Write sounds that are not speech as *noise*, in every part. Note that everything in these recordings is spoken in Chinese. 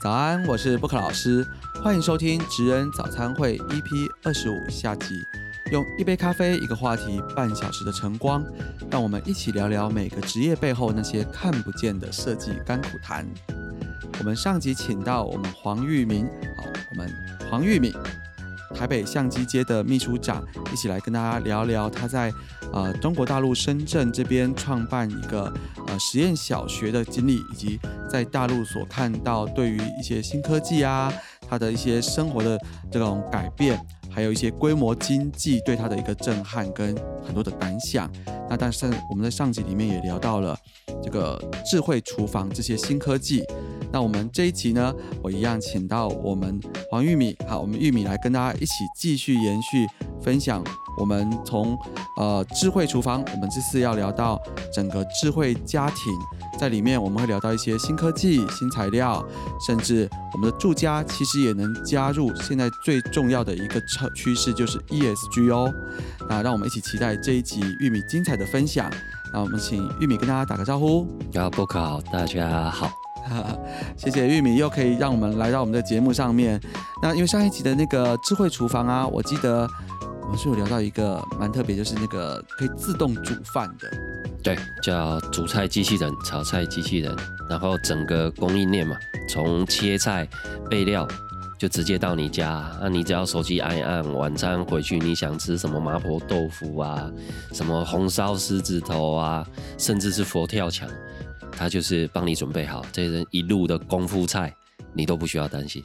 早安，我是布克老师，欢迎收听职人早餐会 EP 二十五下集。用一杯咖啡，一个话题，半小时的晨光，让我们一起聊聊每个职业背后那些看不见的设计甘苦谈。我们上集请到我们黄玉明，好，我们黄玉敏，台北相机街的秘书长，一起来跟大家聊聊他在呃中国大陆深圳这边创办一个呃实验小学的经历，以及在大陆所看到对于一些新科技啊，它的一些生活的这种改变。还有一些规模经济对它的一个震撼跟很多的感想。那但是我们在上集里面也聊到了这个智慧厨房这些新科技。那我们这一集呢，我一样请到我们黄玉米，好，我们玉米来跟大家一起继续延续分享。我们从呃智慧厨房，我们这次要聊到整个智慧家庭。在里面我们会聊到一些新科技、新材料，甚至我们的住家其实也能加入现在最重要的一个趋趋势，就是 ESG 哦。那让我们一起期待这一集玉米精彩的分享。那我们请玉米跟大家打个招呼。啊，播客好，大家好，*laughs* 谢谢玉米又可以让我们来到我们的节目上面。那因为上一集的那个智慧厨房啊，我记得我们是有聊到一个蛮特别，就是那个可以自动煮饭的。对，叫煮菜机器人、炒菜机器人，然后整个供应链嘛，从切菜、备料就直接到你家，那你只要手机按一按，晚餐回去你想吃什么麻婆豆腐啊，什么红烧狮子头啊，甚至是佛跳墙，它就是帮你准备好，这人一路的功夫菜，你都不需要担心。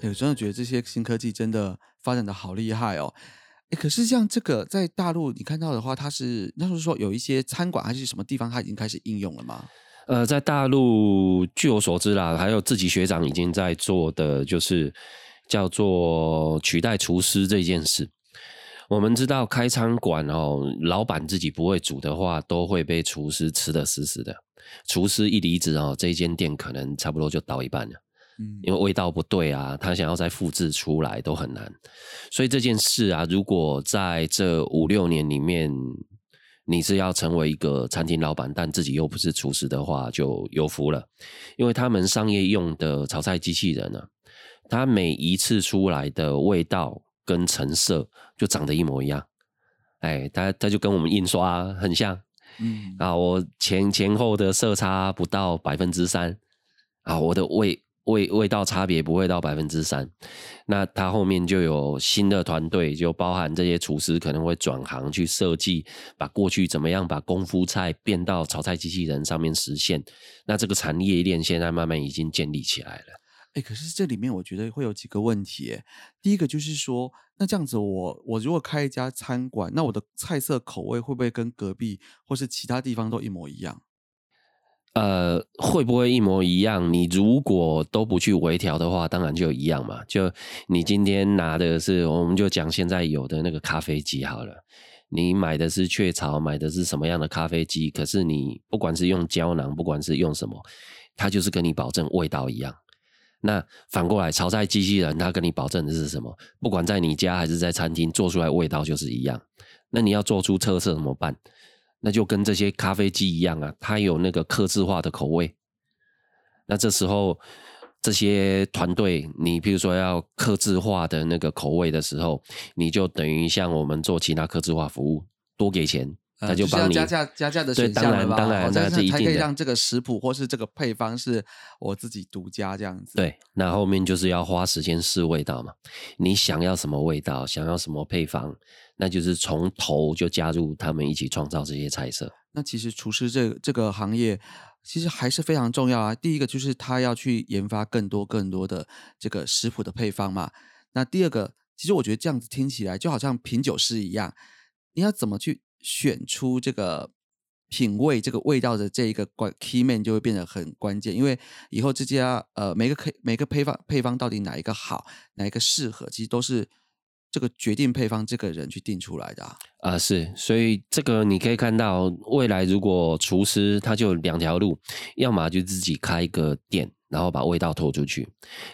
哎，我真的觉得这些新科技真的发展的好厉害哦。哎，可是像这个在大陆你看到的话，它是那是说有一些餐馆还是什么地方，它已经开始应用了吗？呃，在大陆据我所知啦，还有自己学长已经在做的，就是叫做取代厨师这件事。我们知道开餐馆哦，老板自己不会煮的话，都会被厨师吃的死死的。厨师一离职哦，这一间店可能差不多就倒一半了。嗯，因为味道不对啊，他想要再复制出来都很难，所以这件事啊，如果在这五六年里面，你是要成为一个餐厅老板，但自己又不是厨师的话，就有福了，因为他们商业用的炒菜机器人呢，它每一次出来的味道跟成色就长得一模一样，哎，它它就跟我们印刷很像，嗯啊，我前前后的色差不到百分之三啊，我的味。味味道差别不会到百分之三，那他后面就有新的团队，就包含这些厨师可能会转行去设计，把过去怎么样把功夫菜变到炒菜机器人上面实现。那这个产业链现在慢慢已经建立起来了。哎，可是这里面我觉得会有几个问题。第一个就是说，那这样子我我如果开一家餐馆，那我的菜色口味会不会跟隔壁或是其他地方都一模一样？呃，会不会一模一样？你如果都不去微调的话，当然就一样嘛。就你今天拿的是，我们就讲现在有的那个咖啡机好了。你买的是雀巢，买的是什么样的咖啡机？可是你不管是用胶囊，不管是用什么，它就是跟你保证味道一样。那反过来，炒菜机器人，它跟你保证的是什么？不管在你家还是在餐厅做出来味道就是一样。那你要做出特色怎么办？那就跟这些咖啡机一样啊，它有那个刻制化的口味。那这时候这些团队，你比如说要刻制化的那个口味的时候，你就等于像我们做其他刻制化服务，多给钱，他就帮你加价加价的选项了当然，那这一定可以让这个食谱或是这个配方是我自己独家这样子。对，那后面就是要花时间试味道嘛。你想要什么味道，想要什么配方？那就是从头就加入他们一起创造这些菜色。那其实厨师这这个行业其实还是非常重要啊。第一个就是他要去研发更多更多的这个食谱的配方嘛。那第二个，其实我觉得这样子听起来就好像品酒师一样，你要怎么去选出这个品味这个味道的这一个关 key man 就会变得很关键。因为以后这家呃每个可每个配方配方到底哪一个好，哪一个适合，其实都是。这个决定配方这个人去定出来的啊，是，所以这个你可以看到，未来如果厨师他就两条路，要么就自己开一个店，然后把味道拖出去；，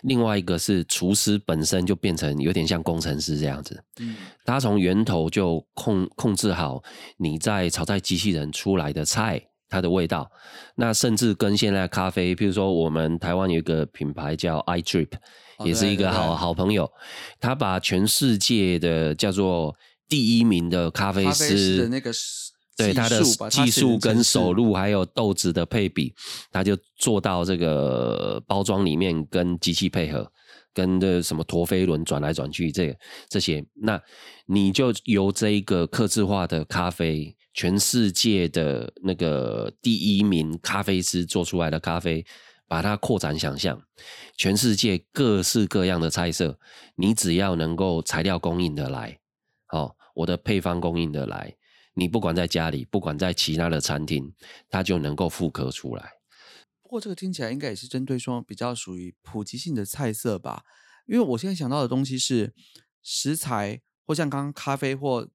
另外一个是厨师本身就变成有点像工程师这样子，嗯，他从源头就控控制好你在炒菜机器人出来的菜它的味道。那甚至跟现在咖啡，譬如说我们台湾有一个品牌叫 iDrip，也是一个好好朋友，他把全世界的叫做第一名的咖啡师的那个。对他的技术跟手路，还有豆子的配比，他就做到这个包装里面跟机器配合，跟的什么陀飞轮转来转去，这这些，那你就由这一个刻制化的咖啡，全世界的那个第一名咖啡师做出来的咖啡，把它扩展想象，全世界各式各样的菜色，你只要能够材料供应的来，好，我的配方供应的来。你不管在家里，不管在其他的餐厅，它就能够复刻出来。不过这个听起来应该也是针对说比较属于普及性的菜色吧？因为我现在想到的东西是食材，或像刚刚咖啡，或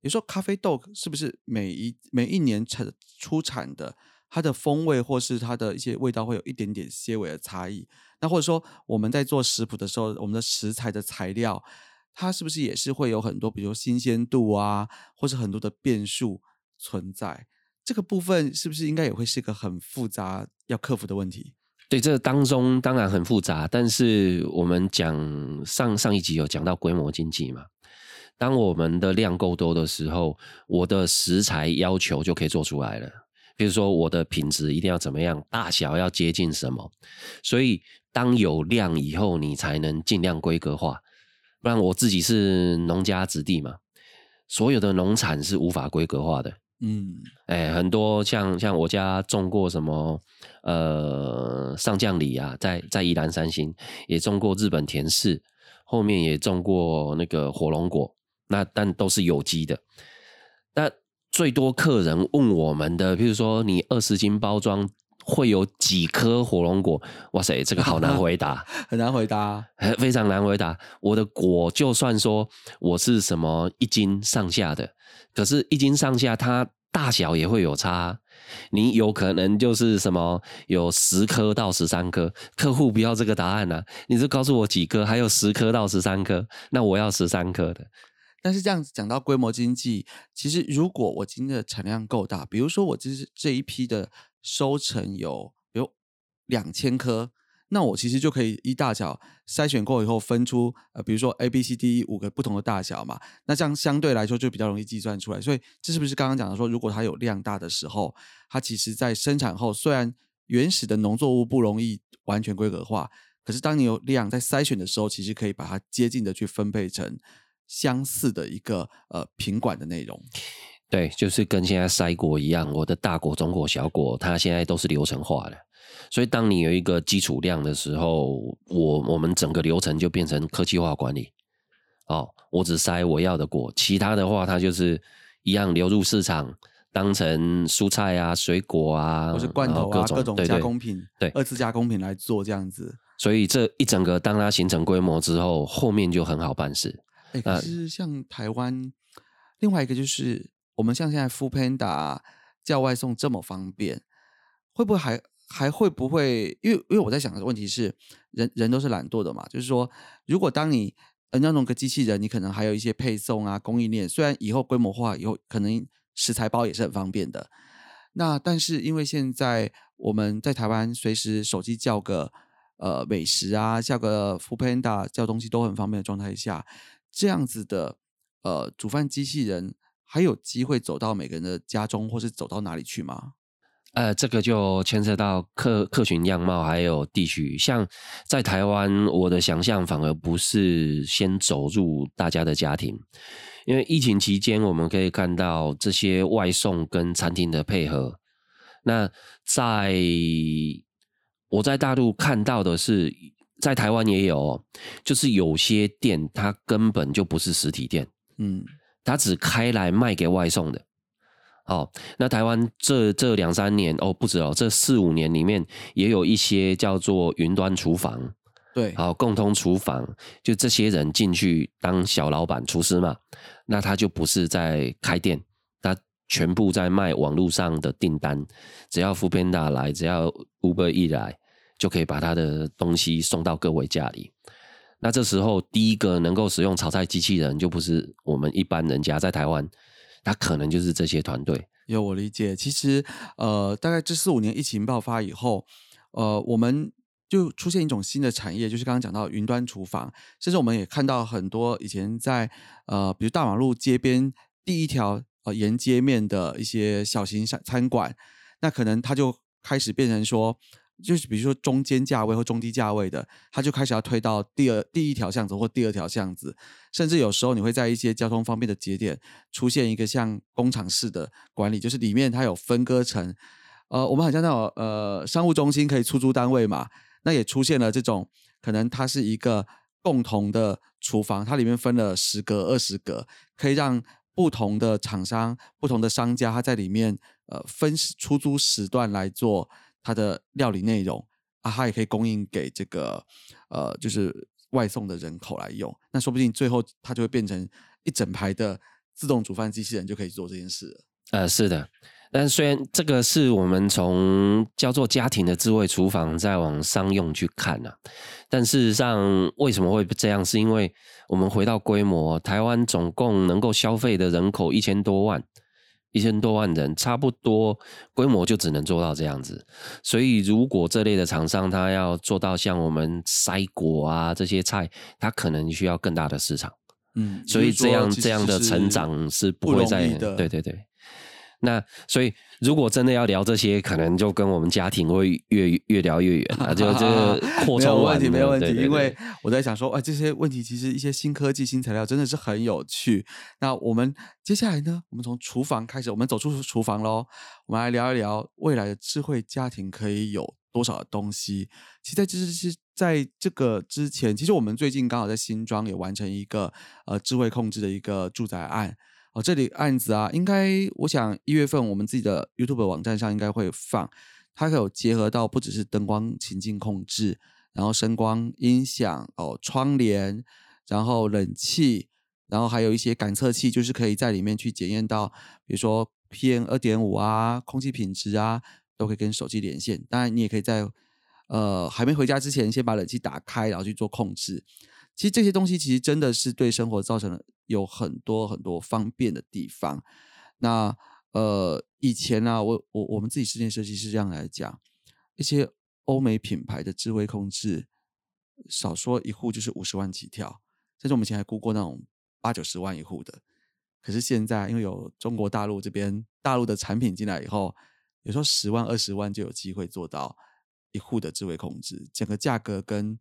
有时候咖啡豆是不是每一每一年产出产的，它的风味或是它的一些味道会有一点点些微的差异？那或者说我们在做食谱的时候，我们的食材的材料。它是不是也是会有很多，比如新鲜度啊，或是很多的变数存在？这个部分是不是应该也会是一个很复杂要克服的问题？对，这当中当然很复杂，但是我们讲上上一集有讲到规模经济嘛，当我们的量够多的时候，我的食材要求就可以做出来了。比如说我的品质一定要怎么样，大小要接近什么，所以当有量以后，你才能尽量规格化。不然我自己是农家子弟嘛，所有的农产是无法规格化的。嗯，哎，很多像像我家种过什么呃上将里啊，在在宜兰三星也种过日本田氏，后面也种过那个火龙果，那但都是有机的。那最多客人问我们的，比如说你二十斤包装。会有几颗火龙果？哇塞，这个好难回答，*laughs* 很难回答，非常难回答。我的果就算说我是什么一斤上下的，可是一斤上下它大小也会有差。你有可能就是什么有十颗到十三颗，客户不要这个答案呢？你就告诉我几颗，还有十颗到十三颗，那我要十三颗的。但是这样子讲到规模经济，其实如果我今天的产量够大，比如说我这是这一批的。收成有有两千颗，那我其实就可以一大小筛选过以后分出呃，比如说 A、B、C、D 五个不同的大小嘛，那这样相对来说就比较容易计算出来。所以这是不是刚刚讲的说，如果它有量大的时候，它其实在生产后虽然原始的农作物不容易完全规格化，可是当你有量在筛选的时候，其实可以把它接近的去分配成相似的一个呃品管的内容。对，就是跟现在筛果一样，我的大果、中果、小果，它现在都是流程化的。所以，当你有一个基础量的时候，我我们整个流程就变成科技化管理。哦，我只筛我要的果，其他的话，它就是一样流入市场，当成蔬菜啊、水果啊，或是罐头啊各种加工品，对二次加工品来做这样子。所以这一整个，当它形成规模之后，后面就很好办事。哎，可是像台湾，另外一个就是。我们像现在 Food Panda 叫外送这么方便，会不会还还会不会？因为因为我在想的问题是，人人都是懒惰的嘛，就是说，如果当你呃那种个机器人，你可能还有一些配送啊供应链，虽然以后规模化以后，可能食材包也是很方便的。那但是因为现在我们在台湾，随时手机叫个呃美食啊，叫个 Food Panda 叫东西都很方便的状态下，这样子的呃煮饭机器人。还有机会走到每个人的家中，或是走到哪里去吗？呃，这个就牵涉到客客群样貌，还有地区。像在台湾，我的想象反而不是先走入大家的家庭，因为疫情期间，我们可以看到这些外送跟餐厅的配合。那在我在大陆看到的是，在台湾也有，就是有些店它根本就不是实体店，嗯。它只开来卖给外送的，哦，那台湾这这两三年哦不止哦，这四五年里面也有一些叫做云端厨房，对，好共通厨房，就这些人进去当小老板厨师嘛，那他就不是在开店，他全部在卖网络上的订单，只要副编达来，只要 Uber 一来，就可以把他的东西送到各位家里。那这时候，第一个能够使用炒菜机器人，就不是我们一般人家在台湾，他可能就是这些团队，有我理解，其实呃，大概这四五年疫情爆发以后，呃，我们就出现一种新的产业，就是刚刚讲到云端厨房，甚至我们也看到很多以前在呃，比如大马路街边第一条呃沿街面的一些小型餐餐馆，那可能它就开始变成说。就是比如说中间价位或中低价位的，它就开始要推到第二第一条巷子或第二条巷子，甚至有时候你会在一些交通方便的节点出现一个像工厂式的管理，就是里面它有分割成，呃，我们好像那种呃商务中心可以出租单位嘛，那也出现了这种可能它是一个共同的厨房，它里面分了十格二十格，可以让不同的厂商、不同的商家，他在里面呃分出租时段来做。它的料理内容啊，它也可以供应给这个呃，就是外送的人口来用。那说不定最后它就会变成一整排的自动煮饭机器人，就可以做这件事。呃，是的。但虽然这个是我们从叫做家庭的智慧厨房再往商用去看呢，但事实上为什么会这样？是因为我们回到规模，台湾总共能够消费的人口一千多万。一千多万人，差不多规模就只能做到这样子。所以，如果这类的厂商他要做到像我们塞果啊这些菜，他可能需要更大的市场。嗯，所以这样这样的成长是不会再对对对。那所以，如果真的要聊这些，可能就跟我们家庭会越越聊越远 *laughs* 啊，就就扩充问题没有问题。因为我在想说，哎，这些问题其实一些新科技、新材料真的是很有趣。那我们接下来呢，我们从厨房开始，我们走出厨房喽，我们来聊一聊未来的智慧家庭可以有多少的东西。其实，在这是在这个之前，其实我们最近刚好在新庄也完成一个呃智慧控制的一个住宅案。哦，这里案子啊，应该我想一月份我们自己的 YouTube 网站上应该会放，它有结合到不只是灯光情境控制，然后声光音响哦，窗帘，然后冷气，然后还有一些感测器，就是可以在里面去检验到，比如说 PM 二点五啊，空气品质啊，都可以跟手机连线。当然，你也可以在呃还没回家之前，先把冷气打开，然后去做控制。其实这些东西其实真的是对生活造成了有很多很多方便的地方。那呃，以前呢，我我我们自己室内设计师这样来讲，一些欧美品牌的智慧控制，少说一户就是五十万起跳，甚至我们以前还估过那种八九十万一户的。可是现在，因为有中国大陆这边大陆的产品进来以后，有时候十万二十万就有机会做到一户的智慧控制，整个价格跟。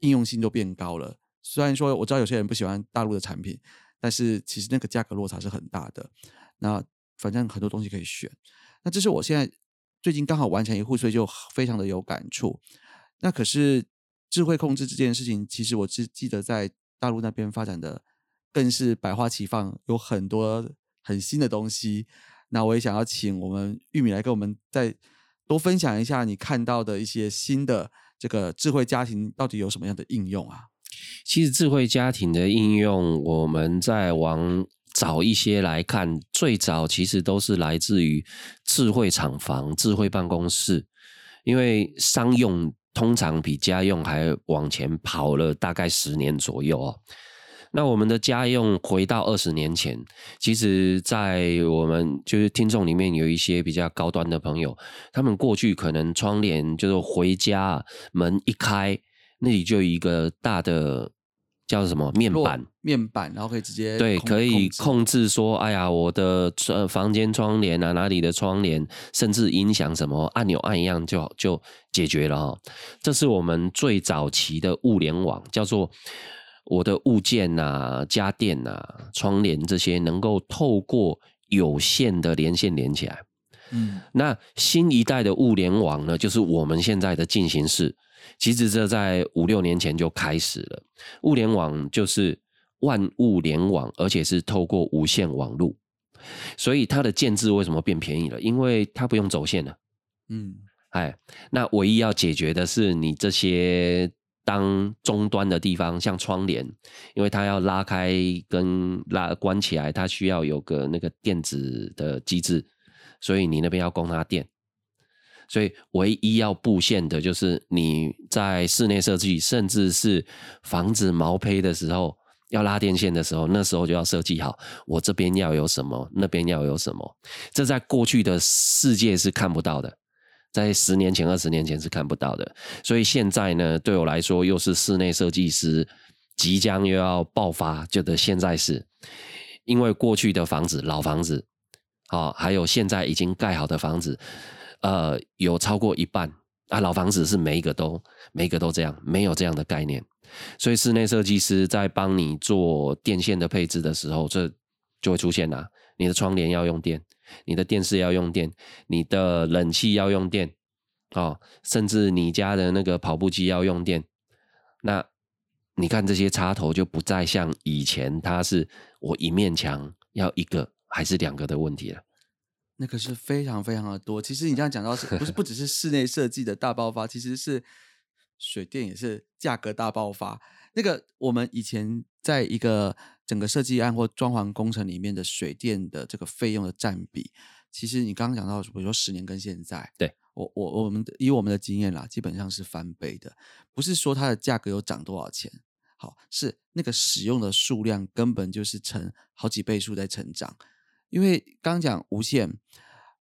应用性都变高了。虽然说我知道有些人不喜欢大陆的产品，但是其实那个价格落差是很大的。那反正很多东西可以选。那这是我现在最近刚好完成一户，所以就非常的有感触。那可是智慧控制这件事情，其实我只记得在大陆那边发展的更是百花齐放，有很多很新的东西。那我也想要请我们玉米来跟我们再多分享一下你看到的一些新的。这个智慧家庭到底有什么样的应用啊？其实智慧家庭的应用，我们再往早一些来看，最早其实都是来自于智慧厂房、智慧办公室，因为商用通常比家用还往前跑了大概十年左右哦。那我们的家用回到二十年前，其实，在我们就是听众里面有一些比较高端的朋友，他们过去可能窗帘就是回家门一开，那里就有一个大的叫什么面板，面板，然后可以直接对，可以控制说，哎呀，我的呃房间窗帘啊，哪里的窗帘，甚至音响什么按钮按一样就就解决了哈。这是我们最早期的物联网，叫做。我的物件呐、家电呐、窗帘这些，能够透过有线的连线连起来。嗯，那新一代的物联网呢，就是我们现在的进行式。其实这在五六年前就开始了。物联网就是万物联网，而且是透过无线网络，所以它的建制为什么变便宜了？因为它不用走线了。嗯，哎，那唯一要解决的是你这些。当终端的地方，像窗帘，因为它要拉开跟拉关起来，它需要有个那个电子的机制，所以你那边要供它电。所以唯一要布线的就是你在室内设计，甚至是房子毛坯的时候，要拉电线的时候，那时候就要设计好，我这边要有什么，那边要有什么。这在过去的世界是看不到的，在十年前、二十年前是看不到的。所以现在呢，对我来说，又是室内设计师即将又要爆发，觉得现在是因为过去的房子、老房子，啊，还有现在已经盖好的房子，呃，有超过一半。啊，老房子是每一个都每一个都这样，没有这样的概念，所以室内设计师在帮你做电线的配置的时候，这就会出现啦。你的窗帘要用电，你的电视要用电，你的冷气要用电，哦，甚至你家的那个跑步机要用电。那你看这些插头就不再像以前，它是我一面墙要一个还是两个的问题了。那个是非常非常的多。其实你这样讲到是不是 *laughs* 不只是室内设计的大爆发，其实是水电也是价格大爆发。那个我们以前在一个整个设计案或装潢工程里面的水电的这个费用的占比，其实你刚刚讲到，比如说十年跟现在，对我我我们以我们的经验啦，基本上是翻倍的。不是说它的价格有涨多少钱，好是那个使用的数量根本就是成好几倍数在成长。因为刚刚讲无线，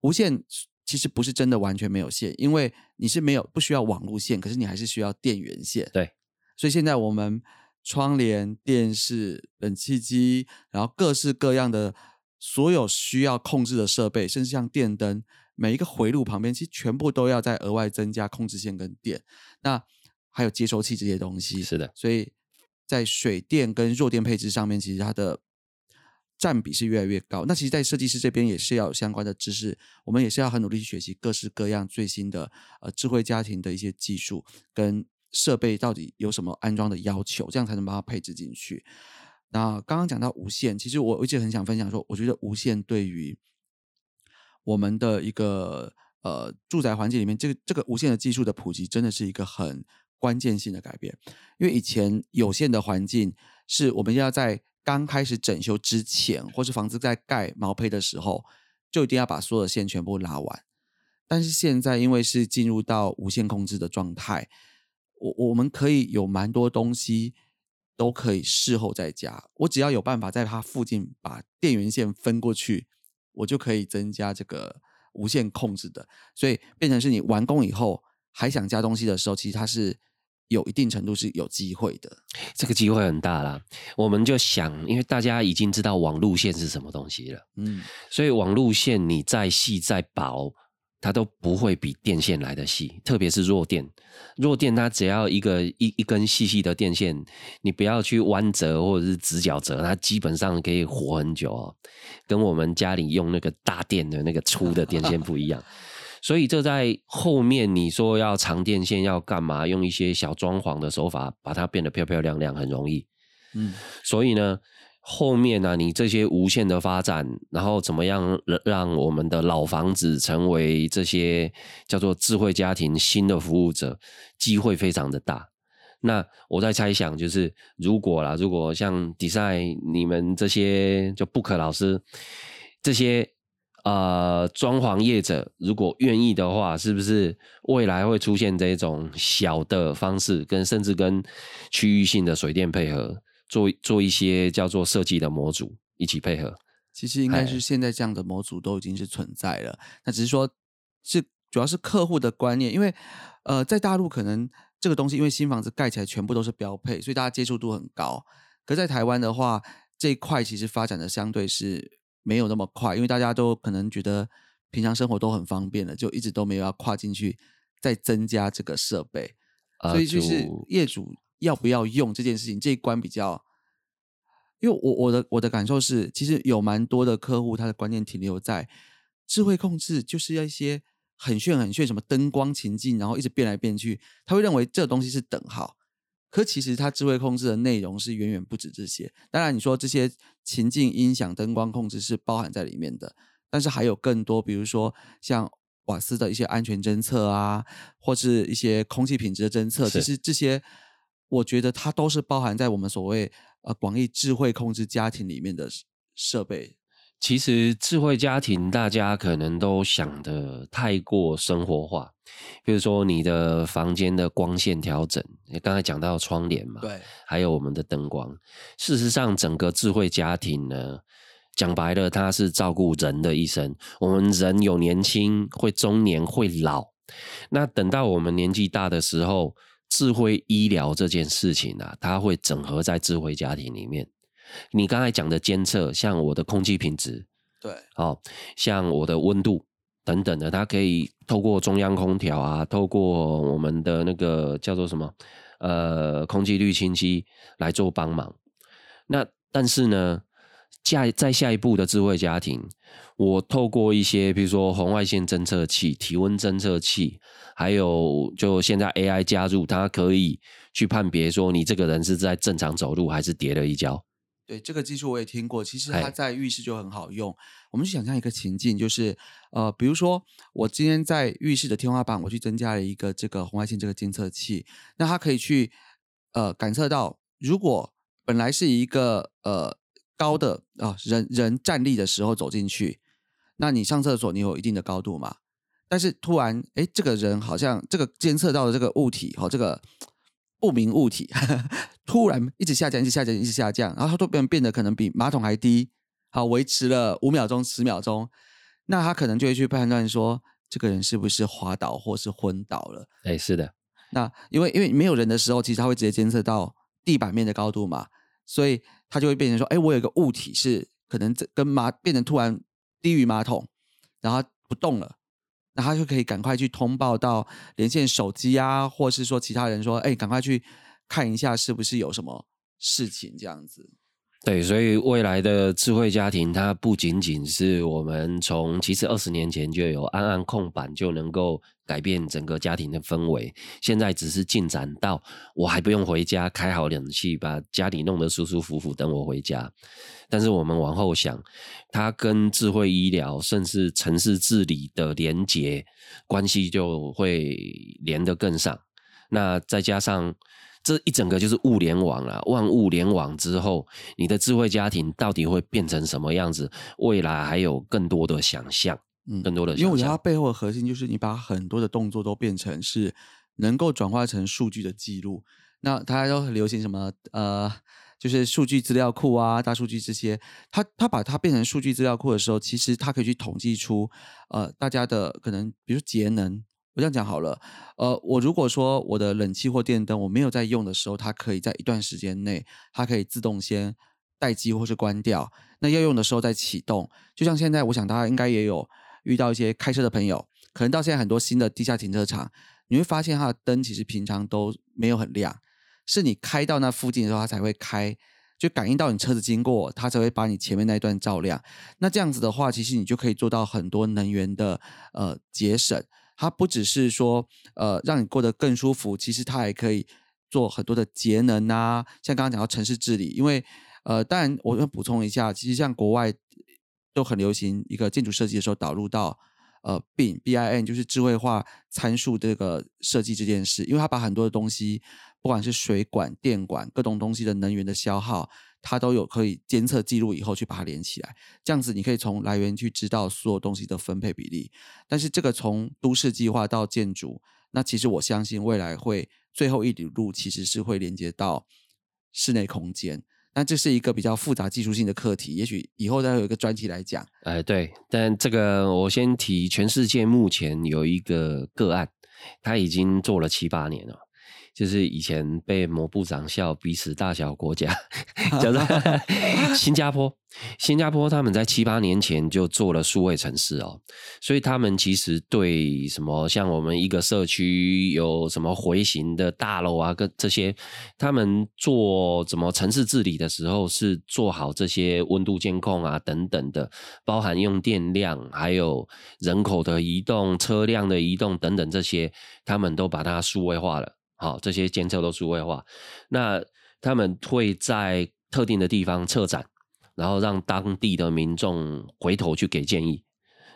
无线其实不是真的完全没有线，因为你是没有不需要网路线，可是你还是需要电源线。对，所以现在我们窗帘、电视、冷气机，然后各式各样的所有需要控制的设备，甚至像电灯，每一个回路旁边其实全部都要再额外增加控制线跟电。那还有接收器这些东西，是的，所以在水电跟弱电配置上面，其实它的。占比是越来越高，那其实，在设计师这边也是要有相关的知识，我们也是要很努力去学习各式各样最新的呃智慧家庭的一些技术跟设备，到底有什么安装的要求，这样才能把它配置进去。那刚刚讲到无线，其实我一直很想分享说，我觉得无线对于我们的一个呃住宅环境里面，这个这个无线的技术的普及，真的是一个很关键性的改变，因为以前有线的环境是我们要在刚开始整修之前，或是房子在盖毛坯的时候，就一定要把所有的线全部拉完。但是现在，因为是进入到无线控制的状态，我我们可以有蛮多东西都可以事后再加。我只要有办法在它附近把电源线分过去，我就可以增加这个无线控制的。所以变成是你完工以后还想加东西的时候，其实它是。有一定程度是有机会的，这个机会很大啦。我们就想，因为大家已经知道网路线是什么东西了，嗯，所以网路线你再细再薄，它都不会比电线来的细。特别是弱电，弱电它只要一个一一根细细的电线，你不要去弯折或者是直角折，它基本上可以活很久哦。跟我们家里用那个大电的那个粗的电线不一样。所以这在后面你说要长电线要干嘛？用一些小装潢的手法把它变得漂漂亮亮，很容易。嗯，所以呢，后面呢，你这些无限的发展，然后怎么样让我们的老房子成为这些叫做智慧家庭新的服务者，机会非常的大。那我在猜想，就是如果啦，如果像 design 你们这些就不可老师这些。呃，装潢业者如果愿意的话，是不是未来会出现这种小的方式，跟甚至跟区域性的水电配合，做做一些叫做设计的模组一起配合？其实应该是现在这样的模组都已经是存在了，那只是说，是主要是客户的观念，因为呃，在大陆可能这个东西，因为新房子盖起来全部都是标配，所以大家接触度很高。可在台湾的话，这一块其实发展的相对是。没有那么快，因为大家都可能觉得平常生活都很方便了，就一直都没有要跨进去再增加这个设备，所以就是业主要不要用这件事情这一关比较，因为我我的我的感受是，其实有蛮多的客户他的观念停留在智慧控制就是要一些很炫很炫，什么灯光情境，然后一直变来变去，他会认为这东西是等号。可其实它智慧控制的内容是远远不止这些。当然，你说这些情境音响、灯光控制是包含在里面的，但是还有更多，比如说像瓦斯的一些安全侦测啊，或是一些空气品质的侦测，其实这些我觉得它都是包含在我们所谓呃广义智慧控制家庭里面的设备。其实智慧家庭大家可能都想的太过生活化，比如说你的房间的光线调整，你刚才讲到窗帘嘛，对，还有我们的灯光。事实上，整个智慧家庭呢，讲白了，它是照顾人的一生。我们人有年轻，会中年，会老。那等到我们年纪大的时候，智慧医疗这件事情啊，它会整合在智慧家庭里面。你刚才讲的监测，像我的空气品质，对，哦，像我的温度等等的，它可以透过中央空调啊，透过我们的那个叫做什么，呃，空气滤清机来做帮忙。那但是呢，下在下一步的智慧家庭，我透过一些比如说红外线侦测器、体温侦测器，还有就现在 AI 加入，它可以去判别说你这个人是在正常走路还是跌了一跤。对这个技术我也听过，其实它在浴室就很好用。我们去想象一个情境，就是呃，比如说我今天在浴室的天花板，我去增加了一个这个红外线这个监测器，那它可以去呃感测到，如果本来是一个呃高的啊、人人站立的时候走进去，那你上厕所你有一定的高度嘛？但是突然哎，这个人好像这个监测到的这个物体和、这个不明物体 *laughs* 突然一直下降，一直下降，一直下降，然后它都变变得可能比马桶还低，好，维持了五秒钟、十秒钟，那他可能就会去判断说，这个人是不是滑倒或是昏倒了。哎，是的，那因为因为没有人的时候，其实他会直接监测到地板面的高度嘛，所以他就会变成说，哎，我有一个物体是可能这跟马变成突然低于马桶，然后不动了。那他就可以赶快去通报到连线手机啊，或是说其他人说，哎，赶快去看一下是不是有什么事情这样子。对，所以未来的智慧家庭，它不仅仅是我们从其实二十年前就有按按控板就能够改变整个家庭的氛围，现在只是进展到我还不用回家，开好冷气，把家里弄得舒舒服服，等我回家。但是我们往后想，它跟智慧医疗甚至城市治理的连结关系就会连得更上。那再加上这一整个就是物联网了，万物联网之后，你的智慧家庭到底会变成什么样子？未来还有更多的想象，嗯更多的因为我觉得它。背后的核心就是你把很多的动作都变成是能够转化成数据的记录。那大家都很流行什么呃，就是数据资料库啊、大数据这些。它它把它变成数据资料库的时候，其实它可以去统计出呃大家的可能，比如节能。我这样讲好了，呃，我如果说我的冷气或电灯我没有在用的时候，它可以在一段时间内，它可以自动先待机或是关掉。那要用的时候再启动。就像现在，我想大家应该也有遇到一些开车的朋友，可能到现在很多新的地下停车场，你会发现它的灯其实平常都没有很亮，是你开到那附近的时候，它才会开，就感应到你车子经过，它才会把你前面那一段照亮。那这样子的话，其实你就可以做到很多能源的呃节省。它不只是说呃让你过得更舒服，其实它还可以做很多的节能啊，像刚刚讲到城市治理，因为呃，当然我要补充一下，其实像国外都很流行一个建筑设计的时候导入到呃 BIM B I N 就是智慧化参数这个设计这件事，因为它把很多的东西，不管是水管、电管各种东西的能源的消耗，它都有可以监测记录以后去把它连起来，这样子你可以从来源去知道所有东西的分配比例。但是这个从都市计划到建筑，那其实我相信未来会最后一里路其实是会连接到室内空间。那这是一个比较复杂技术性的课题，也许以后再有一个专题来讲。哎，对，但这个我先提，全世界目前有一个个案，他已经做了七八年了。就是以前被某部长笑彼此大小国家，*laughs* 叫做 *laughs* 新加坡。新加坡他们在七八年前就做了数位城市哦，所以他们其实对什么像我们一个社区有什么回形的大楼啊，跟这些，他们做怎么城市治理的时候是做好这些温度监控啊等等的，包含用电量，还有人口的移动、车辆的移动等等这些，他们都把它数位化了。好，这些监测都数位化，那他们会在特定的地方策展，然后让当地的民众回头去给建议。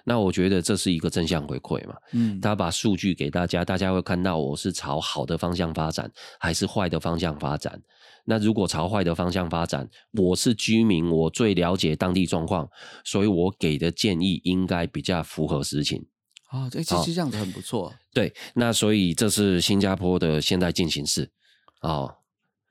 那我觉得这是一个正向回馈嘛。嗯，他把数据给大家，大家会看到我是朝好的方向发展，还是坏的方向发展。那如果朝坏的方向发展，我是居民，我最了解当地状况，所以我给的建议应该比较符合实情。哦，这其实这样子很不错。对，那所以这是新加坡的现在进行式。哦，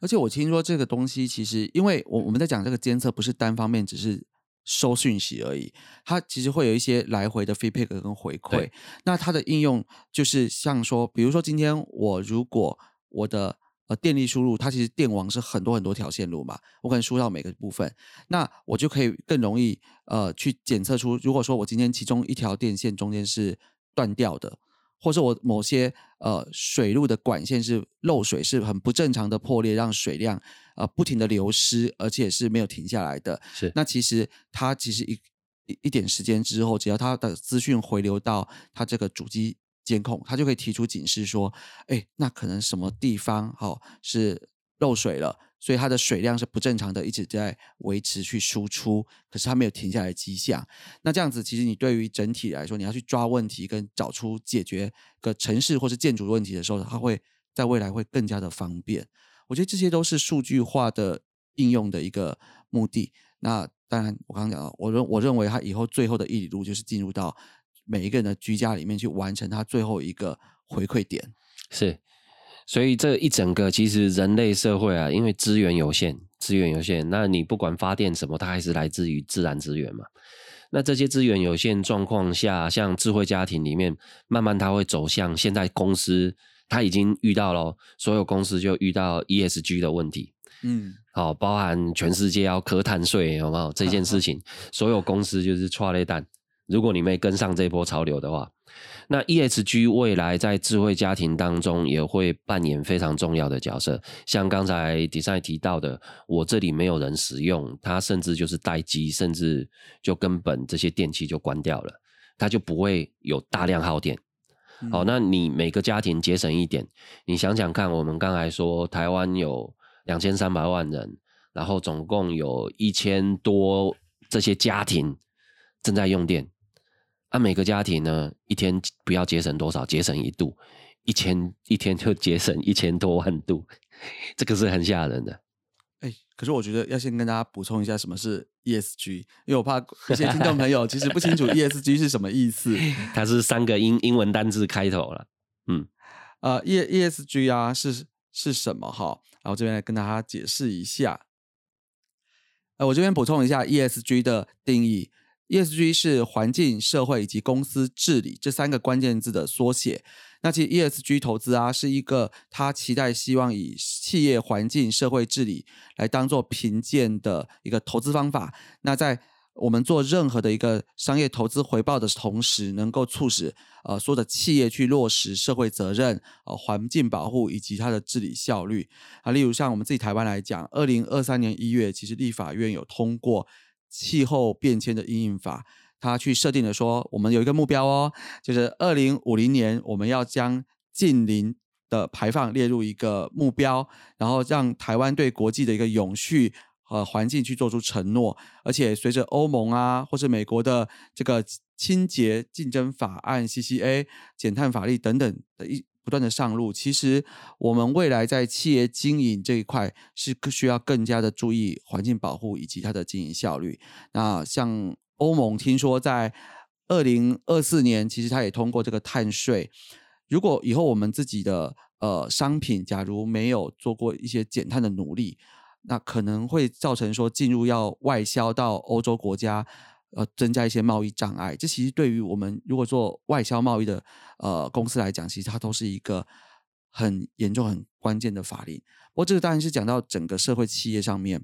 而且我听说这个东西其实，因为我我们在讲这个监测不是单方面只是收讯息而已，它其实会有一些来回的 feedback 跟回馈。那它的应用就是像说，比如说今天我如果我的呃电力输入，它其实电网是很多很多条线路嘛，我可能输到每个部分，那我就可以更容易呃去检测出，如果说我今天其中一条电线中间是断掉的。或者我某些呃水路的管线是漏水，是很不正常的破裂，让水量呃不停的流失，而且是没有停下来的。是那其实它其实一一一点时间之后，只要它的资讯回流到它这个主机监控，它就可以提出警示说，哎，那可能什么地方好、哦、是漏水了。所以它的水量是不正常的，一直在维持去输出，可是它没有停下来迹象。那这样子，其实你对于整体来说，你要去抓问题跟找出解决个城市或是建筑问题的时候，它会在未来会更加的方便。我觉得这些都是数据化的应用的一个目的。那当然，我刚刚讲到，我认我认为它以后最后的一里路就是进入到每一个人的居家里面去完成他最后一个回馈点。是。所以这一整个其实人类社会啊，因为资源有限，资源有限，那你不管发电什么，它还是来自于自然资源嘛。那这些资源有限状况下，像智慧家庭里面，慢慢它会走向现在公司，它已经遇到了所有公司就遇到 ESG 的问题。嗯，好，包含全世界要科碳税，有没有这件事情？*laughs* 所有公司就是错雷蛋。如果你没跟上这波潮流的话，那 ESG 未来在智慧家庭当中也会扮演非常重要的角色。像刚才 Design 提到的，我这里没有人使用，它甚至就是待机，甚至就根本这些电器就关掉了，它就不会有大量耗电。好，那你每个家庭节省一点，你想想看，我们刚才说台湾有两千三百万人，然后总共有一千多这些家庭正在用电。那、啊、每个家庭呢，一天不要节省多少，节省一度，一千一天就节省一千多万度，*laughs* 这个是很吓人的。哎，可是我觉得要先跟大家补充一下什么是 ESG，因为我怕一些听众朋友其实不清楚 ESG 是什么意思。*laughs* 它是三个英英文单字开头了，嗯，呃，E ESG 啊是是什么哈？然后这边来跟大家解释一下。呃，我这边补充一下 ESG 的定义。ESG 是环境、社会以及公司治理这三个关键字的缩写。那其实 ESG 投资啊，是一个他期待希望以企业环境、社会治理来当做评鉴的一个投资方法。那在我们做任何的一个商业投资回报的同时，能够促使呃所有的企业去落实社会责任、呃环境保护以及它的治理效率啊。例如像我们自己台湾来讲，二零二三年一月，其实立法院有通过。气候变迁的应应法，它去设定了说，我们有一个目标哦，就是二零五零年我们要将近零的排放列入一个目标，然后让台湾对国际的一个永续和环境去做出承诺。而且随着欧盟啊，或是美国的这个清洁竞争法案 （CCA）、减碳法律等等的一不断的上路，其实我们未来在企业经营这一块是需要更加的注意环境保护以及它的经营效率。那像欧盟听说在二零二四年，其实它也通过这个碳税。如果以后我们自己的呃商品，假如没有做过一些减碳的努力，那可能会造成说进入要外销到欧洲国家。呃，增加一些贸易障碍，这其实对于我们如果做外销贸易的呃公司来讲，其实它都是一个很严重、很关键的法令。不过这个当然是讲到整个社会企业上面，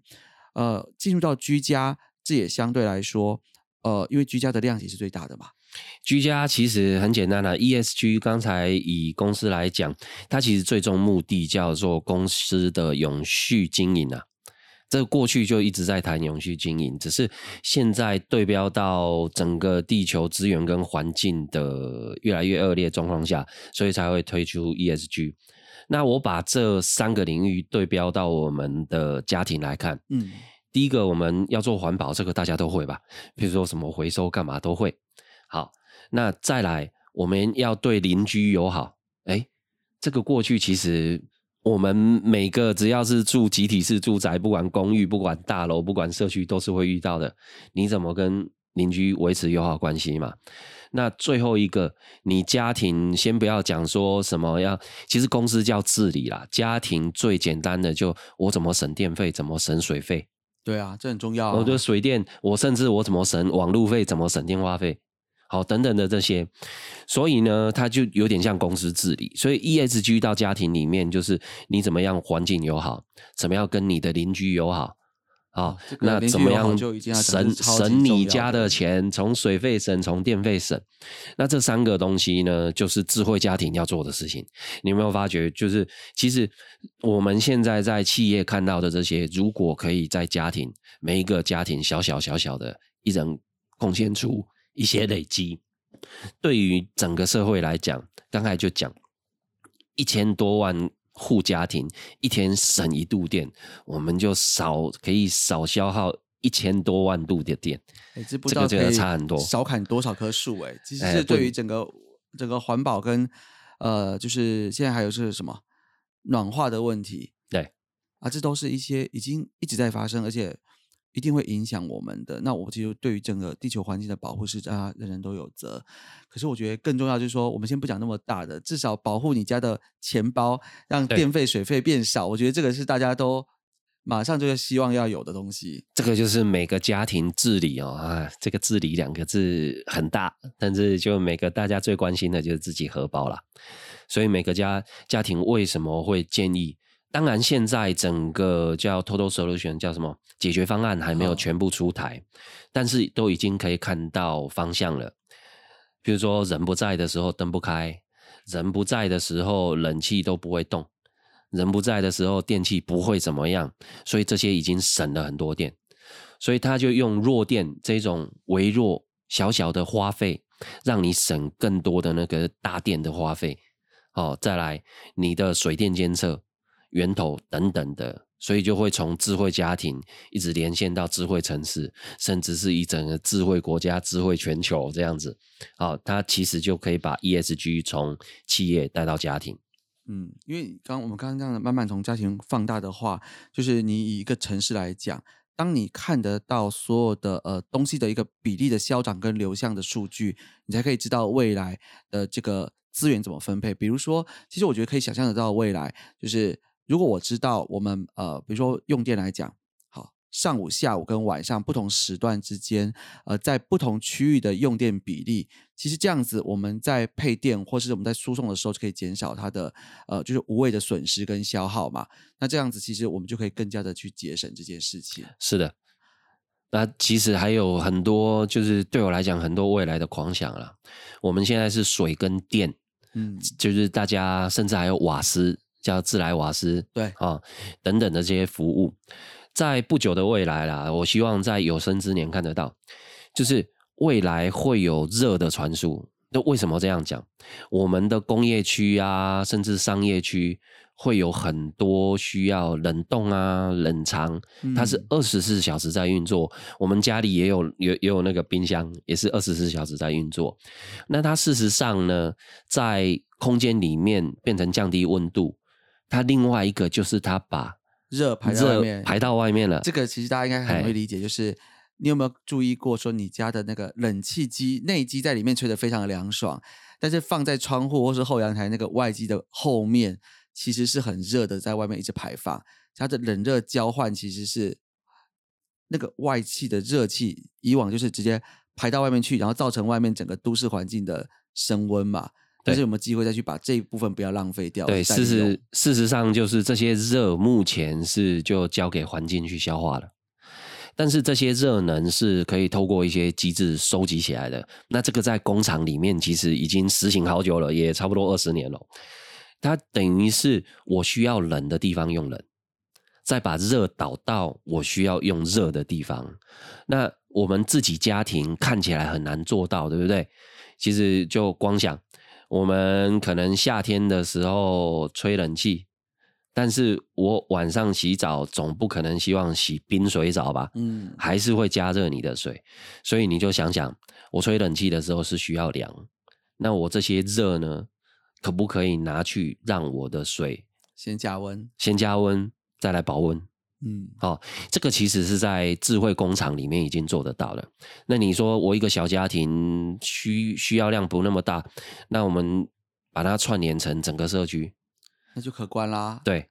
呃，进入到居家，这也相对来说，呃，因为居家的量也是最大的嘛。居家其实很简单啦、，ESG 刚才以公司来讲，它其实最终目的叫做公司的永续经营啊。这过去就一直在谈永续经营，只是现在对标到整个地球资源跟环境的越来越恶劣状况下，所以才会推出 ESG。那我把这三个领域对标到我们的家庭来看，嗯，第一个我们要做环保，这个大家都会吧？比如说什么回收干嘛都会。好，那再来，我们要对邻居友好。哎，这个过去其实我们每个只要是住集体式住宅，不管公寓、不管大楼、不管社区，都是会遇到的。你怎么跟邻居维持友好关系嘛？那最后一个，你家庭先不要讲说什么要，其实公司叫治理啦。家庭最简单的就我怎么省电费，怎么省水费。对啊，这很重要。我的水电，我甚至我怎么省网路费，怎么省电话费，好等等的这些。所以呢，它就有点像公司治理。所以 ESG 到家庭里面，就是你怎么样环境友好，怎么样跟你的邻居友好。啊，那怎么样省省你家的钱？从水费省，从电费省。那这三个东西呢，就是智慧家庭要做的事情。你有没有发觉？就是其实我们现在在企业看到的这些，如果可以在家庭每一个家庭小小小小的一人贡献出一些累积，对于整个社会来讲，刚才就讲一千多万。户家庭一天省一度电，我们就少可以少消耗一千多万度的电。这不知道这个差很多，少砍多少棵树？哎，其实是对于整个整个环保跟呃，就是现在还有是什么暖化的问题？对啊，这都是一些已经一直在发生，而且。一定会影响我们的。那我其实对于整个地球环境的保护是啊，人人都有责。可是我觉得更重要就是说，我们先不讲那么大的，至少保护你家的钱包，让电费、水费变少。我觉得这个是大家都马上就希望要有的东西。这个就是每个家庭治理哦啊，这个治理两个字很大，但是就每个大家最关心的就是自己荷包了。所以每个家家庭为什么会建议？当然，现在整个叫 Total Solution 叫什么解决方案还没有全部出台，但是都已经可以看到方向了。比如说，人不在的时候灯不开，人不在的时候冷气都不会动，人不在的时候电器不会怎么样，所以这些已经省了很多电。所以他就用弱电这种微弱小小的花费，让你省更多的那个大电的花费。哦，再来你的水电监测。源头等等的，所以就会从智慧家庭一直连线到智慧城市，甚至是一整个智慧国家、智慧全球这样子。好，它其实就可以把 ESG 从企业带到家庭。嗯，因为刚我们刚刚这样慢慢从家庭放大的话，就是你以一个城市来讲，当你看得到所有的呃东西的一个比例的消长跟流向的数据，你才可以知道未来的这个资源怎么分配。比如说，其实我觉得可以想象得到未来就是。如果我知道我们呃，比如说用电来讲，好，上午、下午跟晚上不同时段之间，呃，在不同区域的用电比例，其实这样子我们在配电或是我们在输送的时候就可以减少它的呃，就是无谓的损失跟消耗嘛。那这样子其实我们就可以更加的去节省这件事情。是的，那其实还有很多，就是对我来讲很多未来的狂想了。我们现在是水跟电，嗯，就是大家甚至还有瓦斯。叫自来瓦斯，对啊，等等的这些服务，在不久的未来啦，我希望在有生之年看得到，就是未来会有热的传输。那为什么这样讲？我们的工业区啊，甚至商业区，会有很多需要冷冻啊、冷藏，它是二十四小时在运作。我们家里也有有也有那个冰箱，也是二十四小时在运作。那它事实上呢，在空间里面变成降低温度。它另外一个就是它把热排到外面，排到外面了。这个其实大家应该很会理解，就是你有没有注意过，说你家的那个冷气机内机在里面吹得非常的凉爽，但是放在窗户或是后阳台那个外机的后面，其实是很热的，在外面一直排放，它的冷热交换其实是那个外气的热气，以往就是直接排到外面去，然后造成外面整个都市环境的升温嘛。但是有没有机会再去把这一部分不要浪费掉？对，事实事实上就是这些热目前是就交给环境去消化了，但是这些热能是可以透过一些机制收集起来的。那这个在工厂里面其实已经实行好久了，也差不多二十年了。它等于是我需要冷的地方用冷，再把热导到我需要用热的地方。那我们自己家庭看起来很难做到，对不对？其实就光想。我们可能夏天的时候吹冷气，但是我晚上洗澡总不可能希望洗冰水澡吧？嗯，还是会加热你的水，所以你就想想，我吹冷气的时候是需要凉，那我这些热呢，可不可以拿去让我的水先加温，先加温，再来保温？嗯，哦，这个其实是在智慧工厂里面已经做得到了。那你说我一个小家庭需需要量不那么大，那我们把它串联成整个社区，那就可观啦。对，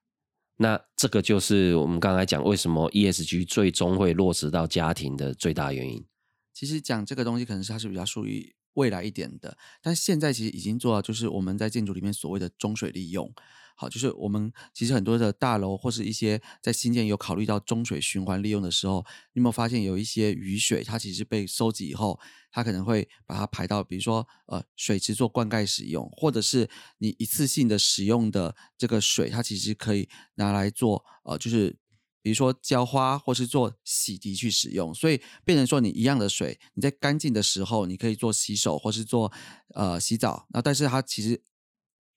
那这个就是我们刚才讲为什么 ESG 最终会落实到家庭的最大原因。其实讲这个东西，可能是它是比较属于未来一点的，但现在其实已经做到，就是我们在建筑里面所谓的中水利用。好，就是我们其实很多的大楼或是一些在新建有考虑到中水循环利用的时候，你有没有发现有一些雨水，它其实被收集以后，它可能会把它排到，比如说呃水池做灌溉使用，或者是你一次性的使用的这个水，它其实可以拿来做呃就是。比如说浇花，或是做洗涤去使用，所以变成说你一样的水，你在干净的时候，你可以做洗手或是做呃洗澡，那但是它其实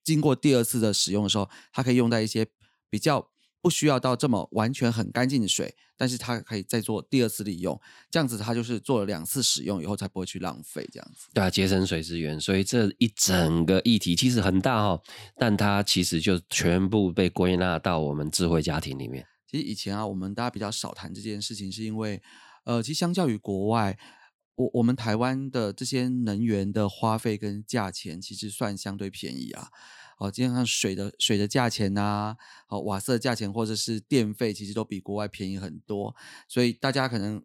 经过第二次的使用的时候，它可以用在一些比较不需要到这么完全很干净的水，但是它可以再做第二次利用，这样子它就是做了两次使用以后才不会去浪费这样子。对啊，节省水资源，所以这一整个议题其实很大哦，但它其实就全部被归纳到我们智慧家庭里面。其实以前啊，我们大家比较少谈这件事情，是因为，呃，其实相较于国外，我我们台湾的这些能源的花费跟价钱，其实算相对便宜啊。哦，基本上水的水的价钱呐，哦，瓦斯的价钱或者是电费，其实都比国外便宜很多。所以大家可能，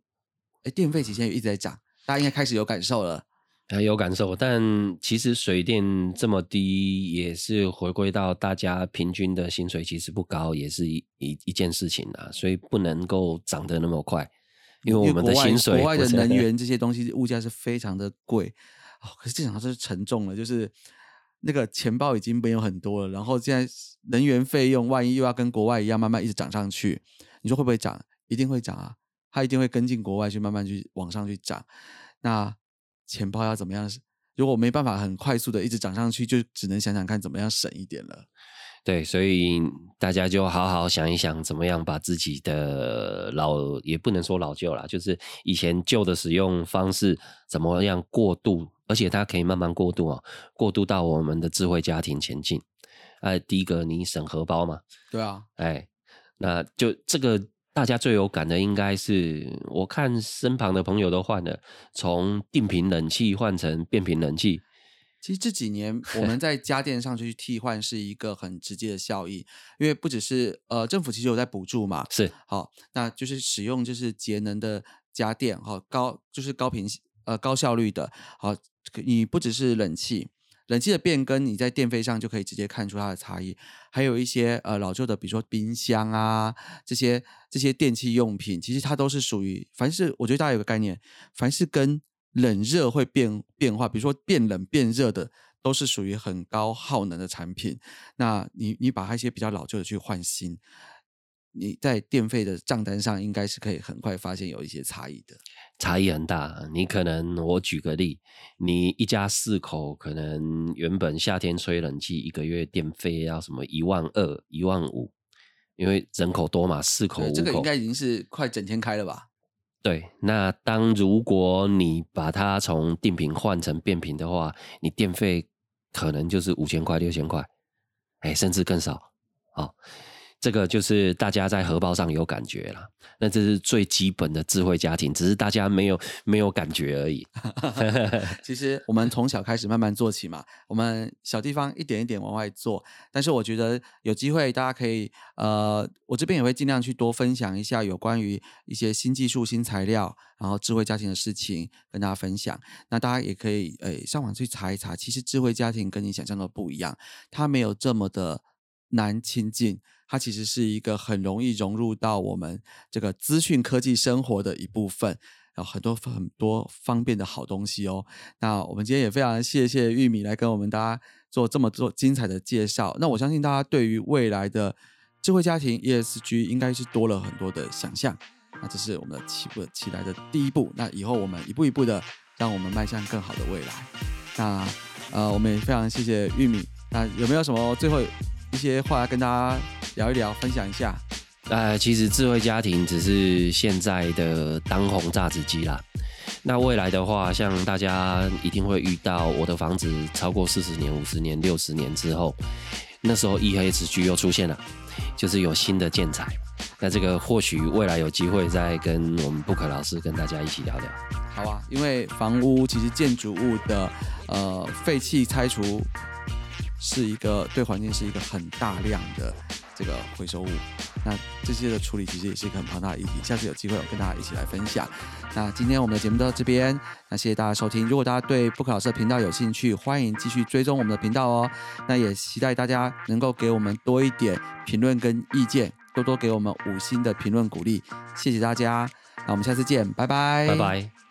哎，电费其实也一直在涨，大家应该开始有感受了。很有感受，但其实水电这么低，也是回归到大家平均的薪水其实不高，也是一一一件事情啊，所以不能够涨得那么快，因为我们的薪水国外的能源这些东西物价是非常的贵哦。可是这场是沉重了，就是那个钱包已经没有很多了，然后现在能源费用万一又要跟国外一样慢慢一直涨上去，你说会不会涨？一定会涨啊，它一定会跟进国外去慢慢去往上去涨，那。钱包要怎么样？如果没办法很快速的一直涨上去，就只能想想看怎么样省一点了。对，所以大家就好好想一想，怎么样把自己的老也不能说老旧啦，就是以前旧的使用方式怎么样过渡，而且它可以慢慢过渡哦，过渡到我们的智慧家庭前进。哎，第一个你省荷包嘛？对啊，哎，那就这个。大家最有感的应该是，我看身旁的朋友都换了，从定频冷气换成变频冷气。其实这几年我们在家电上去替换是一个很直接的效益，因为不只是呃政府其实有在补助嘛，是好，那就是使用就是节能的家电哈，高就是高频呃高效率的，好，你不只是冷气。冷气的变更，你在电费上就可以直接看出它的差异。还有一些呃老旧的，比如说冰箱啊这些这些电器用品，其实它都是属于凡是我觉得大家有个概念，凡是跟冷热会变变化，比如说变冷变热的，都是属于很高耗能的产品。那你你把它一些比较老旧的去换新。你在电费的账单上应该是可以很快发现有一些差异的，差异很大。你可能我举个例，你一家四口，可能原本夏天吹冷气一个月电费要什么一万二、一万五，因为人口多嘛，四口五口，这个应该已经是快整天开了吧？对，那当如果你把它从定频换成变频的话，你电费可能就是五千块、六千块，哎，甚至更少，好。这个就是大家在荷包上有感觉了，那这是最基本的智慧家庭，只是大家没有没有感觉而已。*laughs* *laughs* 其实我们从小开始慢慢做起嘛，我们小地方一点一点往外做。但是我觉得有机会大家可以，呃，我这边也会尽量去多分享一下有关于一些新技术、新材料，然后智慧家庭的事情跟大家分享。那大家也可以诶上网去查一查，其实智慧家庭跟你想象的不一样，它没有这么的难亲近。它其实是一个很容易融入到我们这个资讯科技生活的一部分，有很多很多方便的好东西哦。那我们今天也非常谢谢玉米来跟我们大家做这么多精彩的介绍。那我相信大家对于未来的智慧家庭 ESG 应该是多了很多的想象。那这是我们的起步起来的第一步。那以后我们一步一步的让我们迈向更好的未来。那呃，我们也非常谢谢玉米。那有没有什么最后一些话要跟大家？聊一聊，分享一下。呃，其实智慧家庭只是现在的当红榨汁机啦。那未来的话，像大家一定会遇到，我的房子超过四十年、五十年、六十年之后，那时候 EHG 又出现了，就是有新的建材。那这个或许未来有机会再跟我们布克老师跟大家一起聊聊。好啊，因为房屋其实建筑物的呃废气拆除是一个对环境是一个很大量的这个回收物，那这些的处理其实也是一个很庞大的议题。下次有机会我跟大家一起来分享。那今天我们的节目到这边，那谢谢大家收听。如果大家对布克老师的频道有兴趣，欢迎继续追踪我们的频道哦。那也期待大家能够给我们多一点评论跟意见，多多给我们五星的评论鼓励，谢谢大家。那我们下次见，拜拜，拜拜。